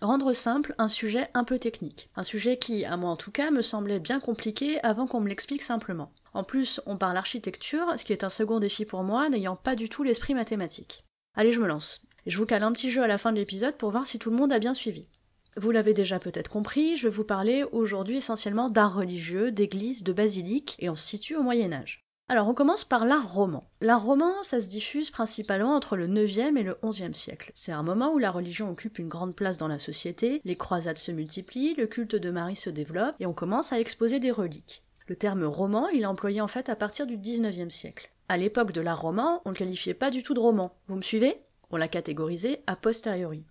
Rendre simple un sujet un peu technique. Un sujet qui, à moi en tout cas, me semblait bien compliqué avant qu'on me l'explique simplement. En plus, on parle architecture, ce qui est un second défi pour moi, n'ayant pas du tout l'esprit mathématique. Allez, je me lance. Je vous cale un petit jeu à la fin de l'épisode pour voir si tout le monde a bien suivi. Vous l'avez déjà peut-être compris, je vais vous parler aujourd'hui essentiellement d'art religieux, d'église, de basilique, et on se situe au Moyen Âge. Alors on commence par l'art roman. L'art roman, ça se diffuse principalement entre le 9e et le 11e siècle. C'est un moment où la religion occupe une grande place dans la société, les croisades se multiplient, le culte de Marie se développe, et on commence à exposer des reliques. Le terme roman, il est employé en fait à partir du 19e siècle. À l'époque de l'art roman, on ne le qualifiait pas du tout de roman. Vous me suivez? On l'a catégorisé a posteriori.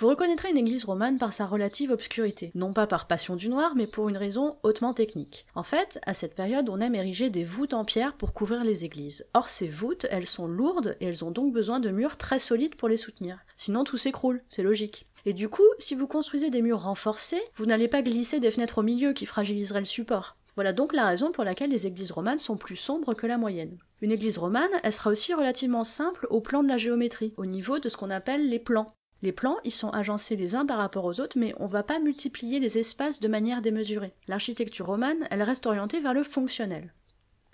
Vous reconnaîtrez une église romane par sa relative obscurité, non pas par passion du noir, mais pour une raison hautement technique. En fait, à cette période, on aime ériger des voûtes en pierre pour couvrir les églises. Or, ces voûtes, elles sont lourdes et elles ont donc besoin de murs très solides pour les soutenir. Sinon, tout s'écroule, c'est logique. Et du coup, si vous construisez des murs renforcés, vous n'allez pas glisser des fenêtres au milieu qui fragiliseraient le support. Voilà donc la raison pour laquelle les églises romanes sont plus sombres que la moyenne. Une église romane, elle sera aussi relativement simple au plan de la géométrie, au niveau de ce qu'on appelle les plans. Les plans, ils sont agencés les uns par rapport aux autres, mais on va pas multiplier les espaces de manière démesurée. L'architecture romane, elle reste orientée vers le fonctionnel.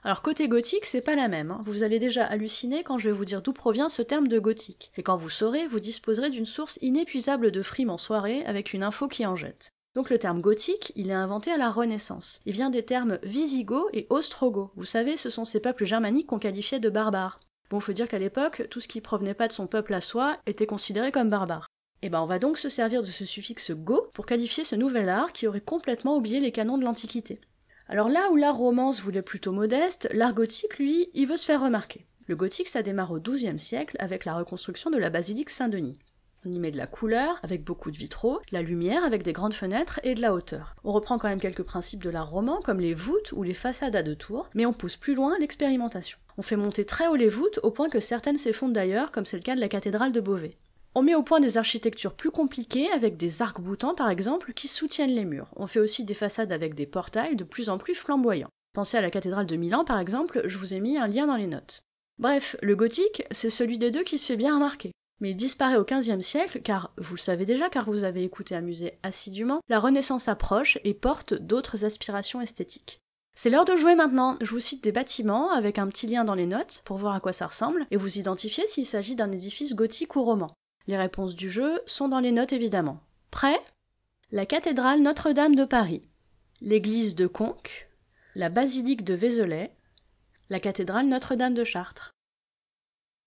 Alors côté gothique, c'est pas la même. Hein. Vous allez déjà halluciner quand je vais vous dire d'où provient ce terme de gothique. Et quand vous saurez, vous disposerez d'une source inépuisable de frimes en soirée avec une info qui en jette. Donc le terme gothique, il est inventé à la Renaissance. Il vient des termes visigoth et ostrogoth. Vous savez, ce sont ces peuples germaniques qu'on qualifiait de barbares. Bon, faut dire qu'à l'époque, tout ce qui provenait pas de son peuple à soi était considéré comme barbare. Et eh ben on va donc se servir de ce suffixe go pour qualifier ce nouvel art qui aurait complètement oublié les canons de l'Antiquité. Alors là où l'art romance voulait plutôt modeste, l'art gothique, lui, il veut se faire remarquer. Le gothique, ça démarre au XIIe siècle avec la reconstruction de la basilique Saint-Denis. On y met de la couleur, avec beaucoup de vitraux, la lumière, avec des grandes fenêtres, et de la hauteur. On reprend quand même quelques principes de l'art roman, comme les voûtes ou les façades à deux tours, mais on pousse plus loin l'expérimentation. On fait monter très haut les voûtes, au point que certaines s'effondrent d'ailleurs, comme c'est le cas de la cathédrale de Beauvais. On met au point des architectures plus compliquées, avec des arcs-boutants par exemple, qui soutiennent les murs. On fait aussi des façades avec des portails de plus en plus flamboyants. Pensez à la cathédrale de Milan par exemple, je vous ai mis un lien dans les notes. Bref, le gothique, c'est celui des deux qui se fait bien remarquer mais il disparaît au XVe siècle car, vous le savez déjà car vous avez écouté un musée assidûment, la Renaissance approche et porte d'autres aspirations esthétiques. C'est l'heure de jouer maintenant. Je vous cite des bâtiments avec un petit lien dans les notes pour voir à quoi ça ressemble et vous identifier s'il s'agit d'un édifice gothique ou roman. Les réponses du jeu sont dans les notes évidemment. Prêt? La cathédrale Notre-Dame de Paris, l'église de Conques, la basilique de Vézelay, la cathédrale Notre-Dame de Chartres.